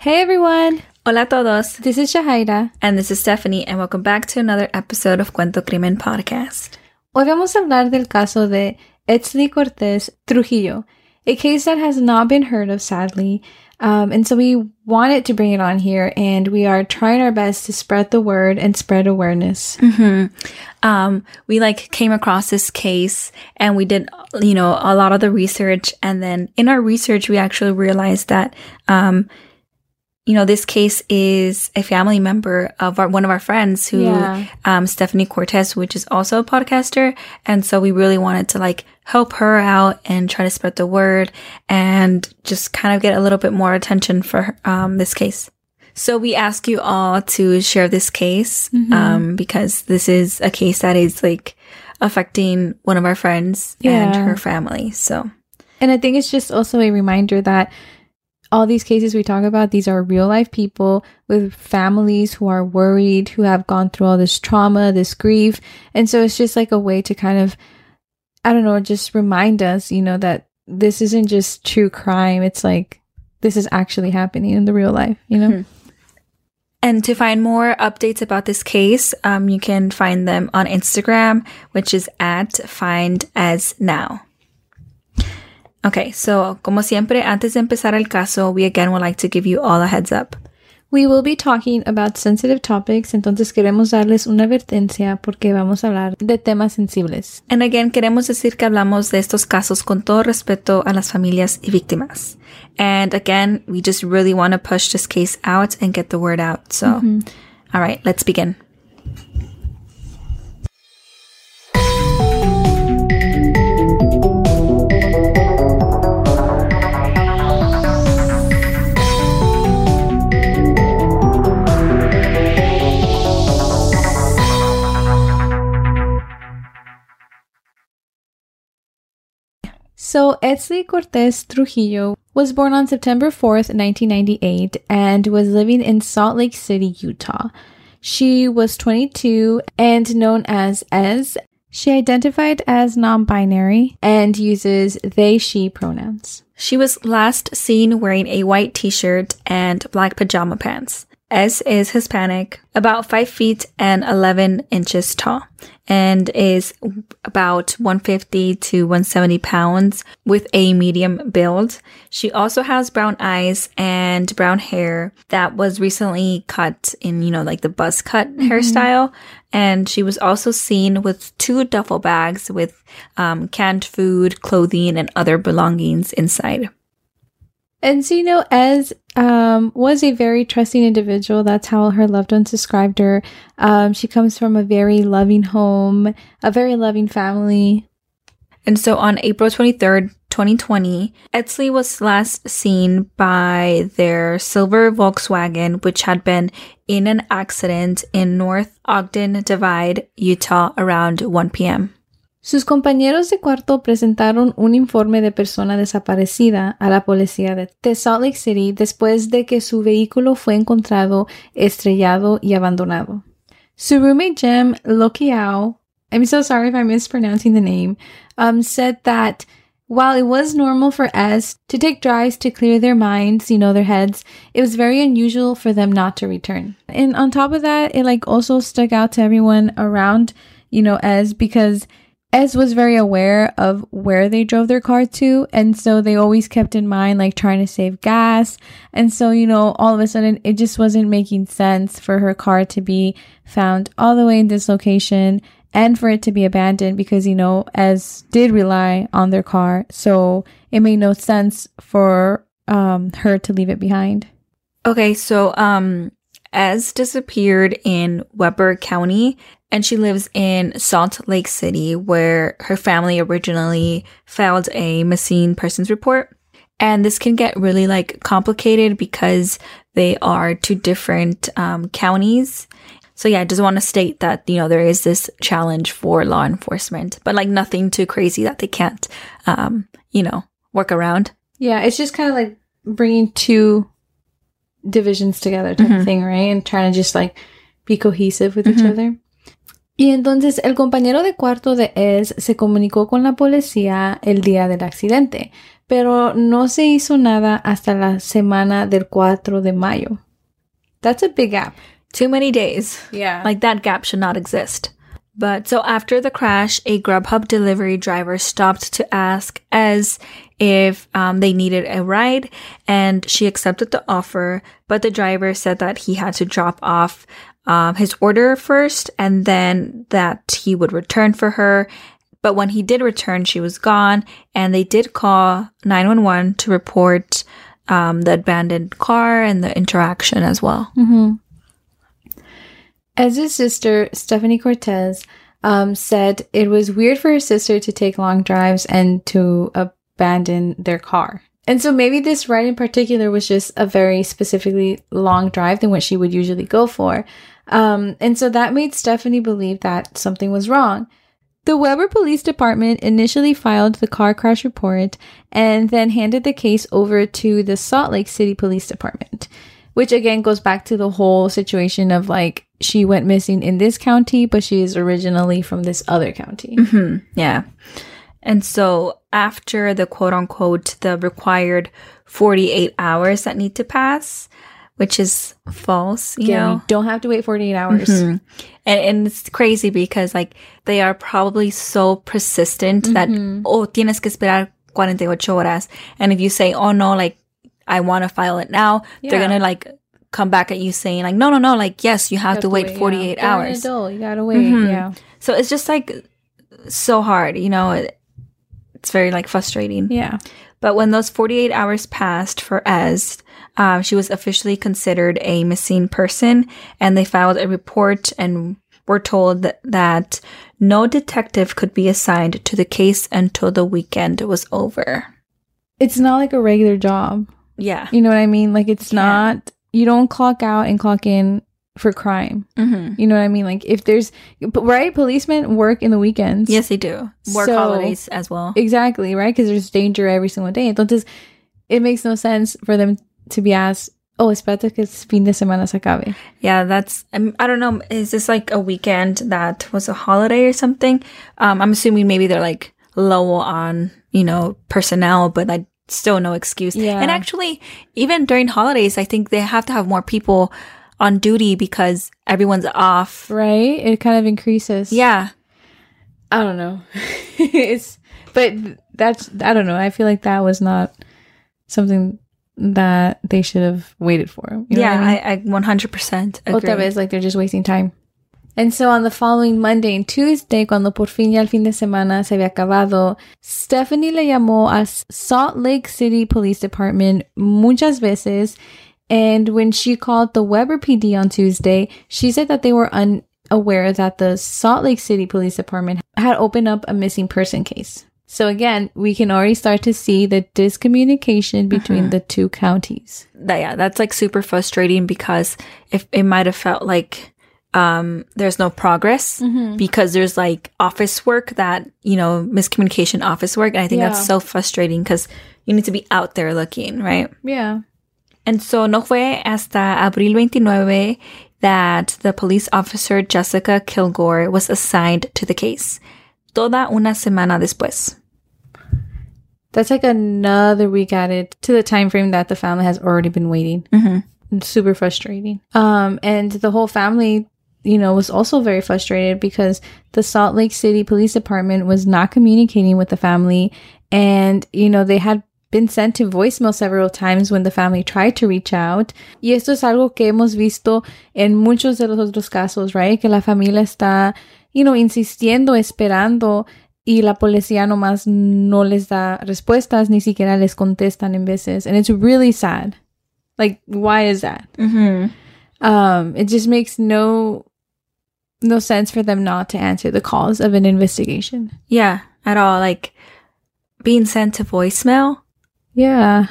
Hey everyone! Hola a todos. This is Shahaira. And this is Stephanie, and welcome back to another episode of Cuento Crimen Podcast. Hoy vamos a hablar del caso de Etzli Cortez Trujillo, a case that has not been heard of, sadly. Um, and so we wanted to bring it on here, and we are trying our best to spread the word and spread awareness. Mm-hmm. Um, we like came across this case, and we did, you know, a lot of the research, and then in our research, we actually realized that, um, you know, this case is a family member of our, one of our friends who, Yeah. um, Stephanie Cortez, which is also a podcaster. And so we really wanted to like help her out and try to spread the word and just kind of get a little bit more attention for, um, this case. So we ask you all to share this case, um, because this is a case that is like affecting one of our friends and her family. So And I think it's just also a reminder that all these cases we talk about, these are real life people with families who are worried, who have gone through all this trauma, this grief. And so it's just like a way to kind of, I don't know, just remind us, you know, that this isn't just true crime. It's like, this is actually happening in the real life, you know? Mhm. And to find more updates about this case, um, you can find them on Instagram, which is at find as now. Okay, so como siempre, antes de empezar el caso, we again would like to give you all a heads up. We will be talking about sensitive topics, entonces queremos darles una advertencia porque vamos a hablar de temas sensibles. And again, queremos decir que hablamos de estos casos con todo respeto a las familias y víctimas. And again, we just really want to push this case out and get the word out. So, mm-hmm. all right, let's begin. So, Etzli Cortez Trujillo was born on September 4th, 1998, and was living in Salt Lake City, Utah. She was 22 and known as Ez. She identified as non binary and uses they, she pronouns. She was last seen wearing a white t-shirt and black pajama pants. Ez is Hispanic, about 5 feet and 11 inches tall, and is about 150 to 170 pounds with a medium build. She also has brown eyes and brown hair that was recently cut in, you know, like the buzz cut hairstyle. And she was also seen with two duffel bags with um, canned food, clothing, and other belongings inside. And so, you know, Ez um, was a very trusting individual. That's how her loved ones described her. Um, she comes from a very loving home, a very loving family. And so on April 23rd, 2020, Etzli was last seen by their silver Volkswagen, which had been in an accident in North Ogden Divide, Utah around 1 p.m. Sus compañeros de cuarto presentaron un informe de persona desaparecida a la policía de, Salt Lake City después de que su vehículo fue encontrado estrellado y abandonado. Su roommate Jim Lokiao, I'm so sorry if I'm mispronouncing the name, um, said that while it was normal for Ez to take drives to clear their minds, you know, their heads, it was very unusual for them not to return. And on top of that, it like also stuck out to everyone around, you know, Ez because Ez was very aware of where they drove their car to. And so they always kept in mind, like trying to save gas. And so, you know, all of a sudden it just wasn't making sense for her car to be found all the way in this location and for it to be abandoned because, you know, Ez did rely on their car. So it made no sense for um, her to leave it behind. Okay, so um Ez disappeared in Weber County and she lives in Salt Lake City where her family originally filed a missing persons report. And this can get really like complicated because they are two different um, counties. So yeah, I just want to state that, you know, there is this challenge for law enforcement, but like nothing too crazy that they can't, um, you know, work around. Yeah, it's just kind of like bringing two divisions together type of thing, right? And trying to just like be cohesive with each Mhm. other. Y entonces el compañero de cuarto de Ez se comunicó con la policía el día del accidente, pero no se hizo nada hasta la semana del 4 de mayo. That's a big gap. Too many days. Yeah. Like that gap should not exist. But so after the crash, a Grubhub delivery driver stopped to ask Ez if um, they needed a ride, and she accepted the offer. But the driver said that he had to drop off um, his order first, and then that he would return for her. But when he did return, she was gone, and they did call 911 to report um, the abandoned car and the interaction as well. As his sister, Stephanie Cortez, um, said it was weird for her sister to take long drives and to abandon their car. And so maybe this ride in particular was just a very specifically long drive than what she would usually go for. Um, and so that made Stephanie believe that something was wrong. The Weber Police Department initially filed the car crash report and then handed the case over to the Salt Lake City Police Department, which again goes back to the whole situation of like she went missing in this county, but she is originally from this other county. Yeah. And so after the quote unquote, the required 48 hours that need to pass, which is false, you Yeah, know? you don't have to wait 48 hours. Mhm. And, and it's crazy because like they are probably so persistent that, oh, tienes que esperar 48 horas. And if you say, oh no, like I want to file it now, they're going to like come back at you saying like, no, no, no, like, yes, you have, You to, wait, yeah. 48 You're an hours. adult, you gotta wait. Mhm. Yeah. So it's just like so hard, you know, it, it's very like frustrating. Yeah. But when those 48 hours passed for Ez, um, she was officially considered a missing person and they filed a report and were told that, that no detective could be assigned to the case until the weekend was over. It's not like a regular job. Yeah. You know what I mean? Like it's Yeah. not, you don't clock out and clock in for crime. Mm-hmm. You know what I mean? Like if there's, right? Policemen work in the weekends. Yes, they do. Work So- holidays as well. Exactly, right? Because there's danger every single day. Entonces, it makes no sense for them to be asked, oh, espérate que el fin de semana se acabe. Yeah, that's. Um, I don't know. Is this like a weekend that was a holiday or something? Um, I'm assuming maybe they're like low on you know personnel, but like still no excuse. Yeah. And actually, even during holidays, I think they have to have more people on duty because everyone's off. Right? It kind of increases. Yeah. I don't know. it's, but that's, I don't know. I feel like that was not something that they should have waited for. You know yeah, I mean? I, I 100% agree. Otra vez, like they're just wasting time. And so on the following Monday and Tuesday, cuando por fin ya el fin de semana se había acabado, Stephanie le llamó al Salt Lake City Police Department muchas veces. And when she called the Weber PD on Tuesday, she said that they were unaware that the Salt Lake City Police Department had opened up a missing person case. So again, we can already start to see the discommunication between the two counties. that yeah, that's like super frustrating because if it might have felt like um there's no progress because there's like office work that you know miscommunication office work and I think Yeah. that's so frustrating because you need to be out there looking right Yeah. and so no fue hasta abril 29 that the police officer Jessica Kilgore was assigned to the case toda una semana después That's like another week added to the time frame that the family has already been waiting. Mhm. Super frustrating. Um, and the whole family, you know, was also very frustrated because the Salt Lake City Police Department was not communicating with the family, and you know they had been sent to voicemail several times when the family tried to reach out. Y esto es algo que hemos visto en muchos de los otros casos, right? Que la familia está, you know, insistiendo, esperando y la policía nomás no les da respuestas, ni siquiera les contestan en veces. And it's really sad. Like, why is that? mm-hmm. Um, it just makes no no sense for them not to answer the calls of an investigation. yeah at all like being sent to voicemail Yeah.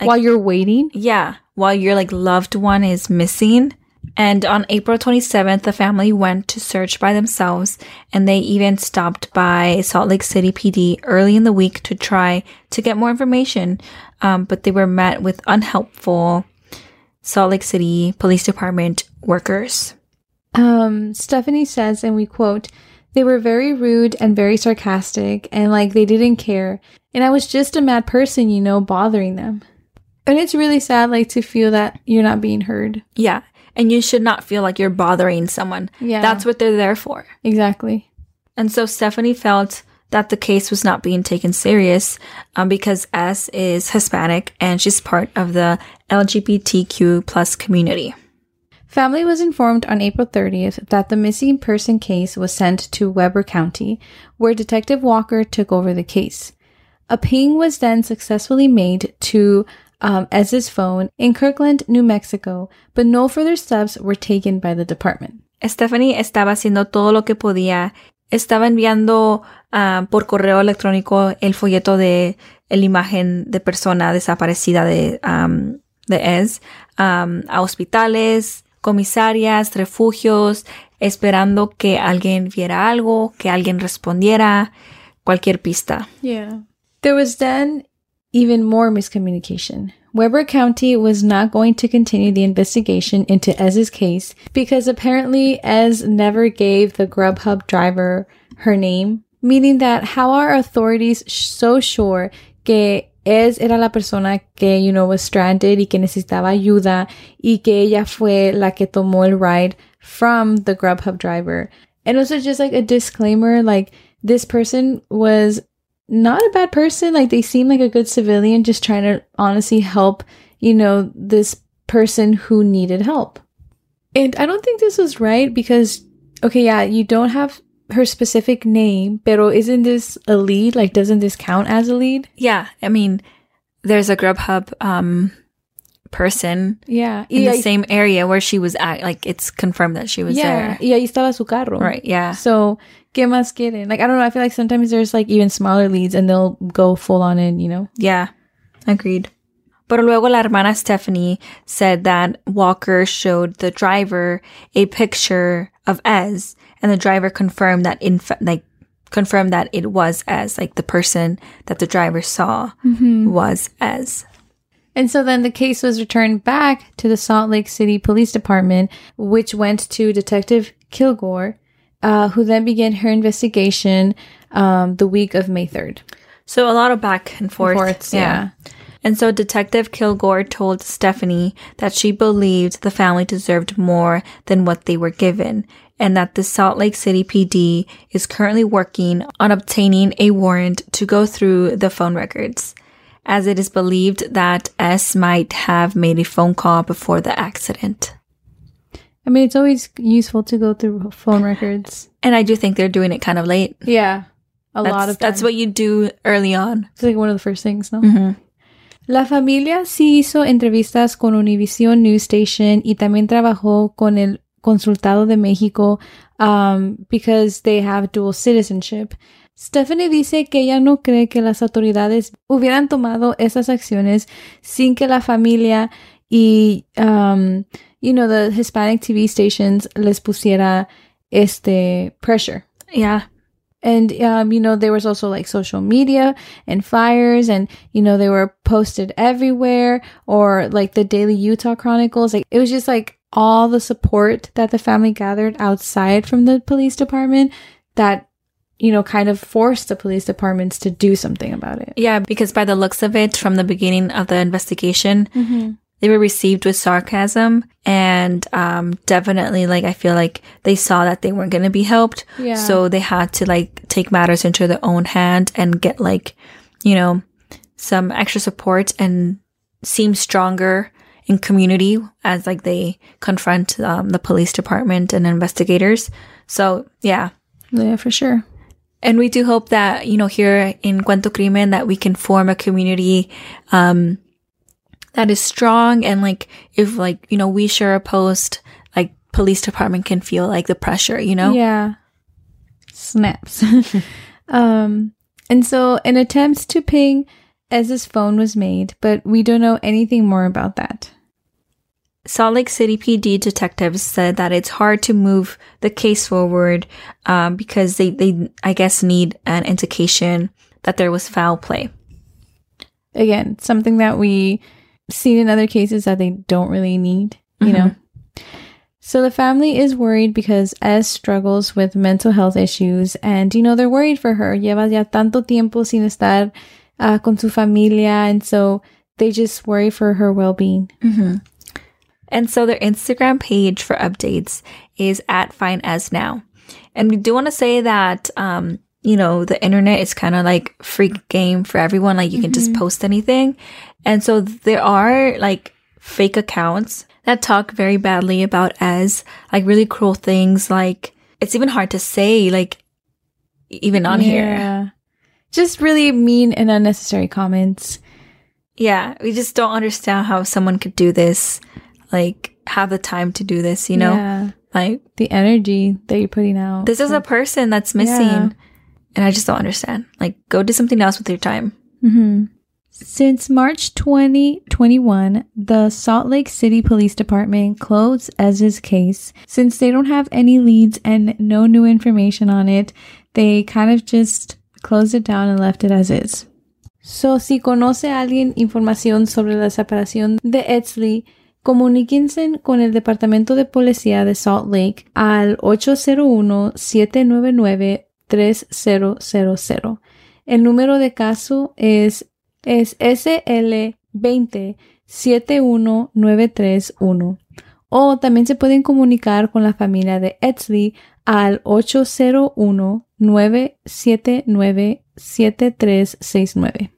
Like- While you're waiting. Yeah, while your like loved one is missing. And on April 27th, the family went to search by themselves and they even stopped by Salt Lake City PD early in the week to try to get more information. Um, but they were met with unhelpful Salt Lake City Police Department workers. Um, Stephanie says, and we quote, they were very rude and very sarcastic and like they didn't care. And I was just a mad person, you know, bothering them. And it's really sad, like, to feel that you're not being heard. Yeah. And you should not feel like you're bothering someone. Yeah. That's what they're there for. Exactly. And so Stephanie felt that the case was not being taken serious um, because Ez is Hispanic and she's part of the LGBTQ plus community. Family was informed on April 30th that the missing person case was sent to Weber County, where Detective Walker took over the case. A ping was then successfully made to um, Ez's phone in Kirtland, New Mexico, but no further steps were taken by the department. Stephanie estaba haciendo todo lo que podía. Estaba enviando uh, por correo electrónico el folleto de la imagen de persona desaparecida de, um, de Ez um, a hospitales, comisarias, refugios, esperando que alguien viera algo, que alguien respondiera, cualquier pista. Yeah. There was then even more miscommunication. Weber County was not going to continue the investigation into Ez's case because apparently Ez never gave the Grubhub driver her name, meaning that how are authorities so sure que Ez era la persona que, you know, was stranded y que necesitaba ayuda y que ella fue la que tomó el ride from the Grubhub driver. And also just like a disclaimer, like this person was not a bad person. Like they seem like a good civilian, just trying to honestly help, you know, this person who needed help. And I don't think this was right because, okay, yeah, you don't have her specific name, pero isn't this a lead? Like, doesn't this count as a lead? Yeah, I mean, there's a Grubhub um, person Yeah. in y the same area where she was at. Like, it's confirmed that she was yeah. there. Y ahí estaba su carro. Right, yeah. So, ¿qué más quieren? Like, I don't know. I feel like sometimes there's like even smaller leads and they'll go full on in, you know? Yeah, agreed. Pero luego la hermana Stephanie said that Walker showed the driver a picture of Ez, and the driver confirmed that in fa- like confirmed that it was as like the person that the driver saw was as And so then the case was returned back to the Salt Lake City Police Department, which went to Detective Kilgore, uh, who then began her investigation um, the week of May 3rd. So a lot of back and forth. Forths, yeah. And so Detective Kilgore told Stephanie that she believed the family deserved more than what they were given, and that the Salt Lake City PD is currently working on obtaining a warrant to go through the phone records, as it is believed that Ez might have made a phone call before the accident. I mean, it's always useful to go through phone records. And I do think they're doing it kind of late. Yeah. A That's, lot of that's time. what you do early on. It's like one of the first things, no? Mm-hmm. La familia sí hizo entrevistas con Univision News Station y también trabajó con el Consulado de México um, because they have dual citizenship. Stephanie dice que ella no cree que las autoridades hubieran tomado esas acciones sin que la familia y, um, you know, the Hispanic TV stations les pusiera este pressure. Yeah. And, um, you know, there was also like social media and fires and, you know, they were posted everywhere or like the Daily Utah Chronicles. Like it was just like all the support that the family gathered outside from the police department that, you know, kind of forced the police departments to do something about it. Yeah, because by the looks of it, from the beginning of the investigation, they were received with sarcasm and um, definitely like I feel like they saw that they weren't going to be helped. Yeah. So they had to like take matters into their own hand and get like, you know, some extra support and seem stronger in community as like they confront um, the police department and investigators. So yeah, Yeah, for sure. and we do hope that, you know, here in Cuento Crimen that we can form a community, um, that is strong and like, if like, you know, we share a post, like police department can feel like the pressure, you know? Yeah. Snaps. um, and so an attempt to ping Ez's phone was made, but we don't know anything more about that. Salt Lake City PD detectives said that it's hard to move the case forward, um, because they, they, I guess, need an indication that there was foul play. Again, something that we seen in other cases that they don't really need, you know. So the family is worried because Ez struggles with mental health issues and, you know, they're worried for her. Lleva ya tanto tiempo sin estar uh, con su familia. And so they just worry for her well-being. Mm-hmm. And so their Instagram page for updates is at Fine As Now. And we do want to say that, um, you know, the internet is kind of like free game for everyone. Like you can just post anything. And so there are like fake accounts that talk very badly about as like really cruel things. Like it's even hard to say, like even on here. Just really mean and unnecessary comments. Yeah, we just don't understand how someone could do this, like have the time to do this, you know? Yeah. Like The energy that you're putting out. this is a person that's missing. Yeah. And I just don't understand. Like go do something else with your time. hmm Since March 2021, the Salt Lake City Police Department closed Ez's case. Since they don't have any leads and no new information on it, they kind of just closed it down and left it as is. So, si conoce a alguien información sobre la separación de Etzli, comuníquense con el Departamento de Policía de Salt Lake al 801-799-3000. El número de caso es, es SL20-71931. O también se pueden comunicar con la familia de Etzley al 801-979-7369.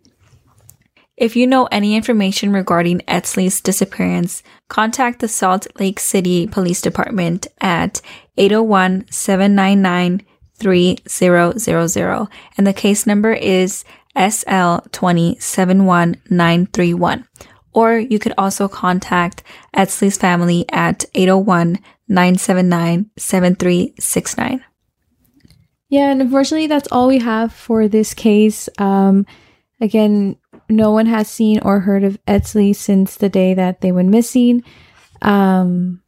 If you know any information regarding Etzli's disappearance, contact the Salt Lake City Police Department at 801-799-3000 and the case number is SL2071931. Or you could also contact Etzli's family at 801-979-7369. Yeah, and unfortunately, that's all we have for this case. Um, again, no one has seen or heard of Etzli since the day that they went missing. Um,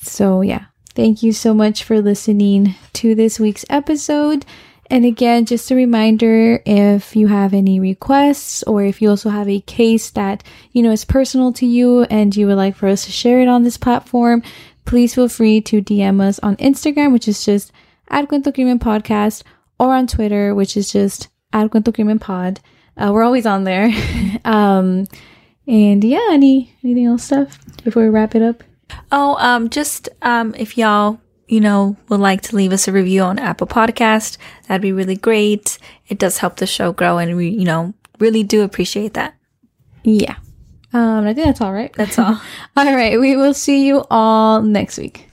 so yeah, thank you so much for listening to this week's episode. And again, just a reminder if you have any requests or if you also have a case that, you know, is personal to you and you would like for us to share it on this platform, please feel free to DM us on Instagram, which is just at Cuento Crimen Podcast, or on Twitter, which is just at Cuento Crimen Pod. Uh, we're always on there. um, and yeah, any anything else stuff before we wrap it up? Oh, um, just um, if y'all, you know, would like to leave us a review on Apple Podcast, that'd be really great. It does help the show grow, and we, you know, really do appreciate that. Yeah. Um, I think that's all right. That's all. all right. We will see you all next week.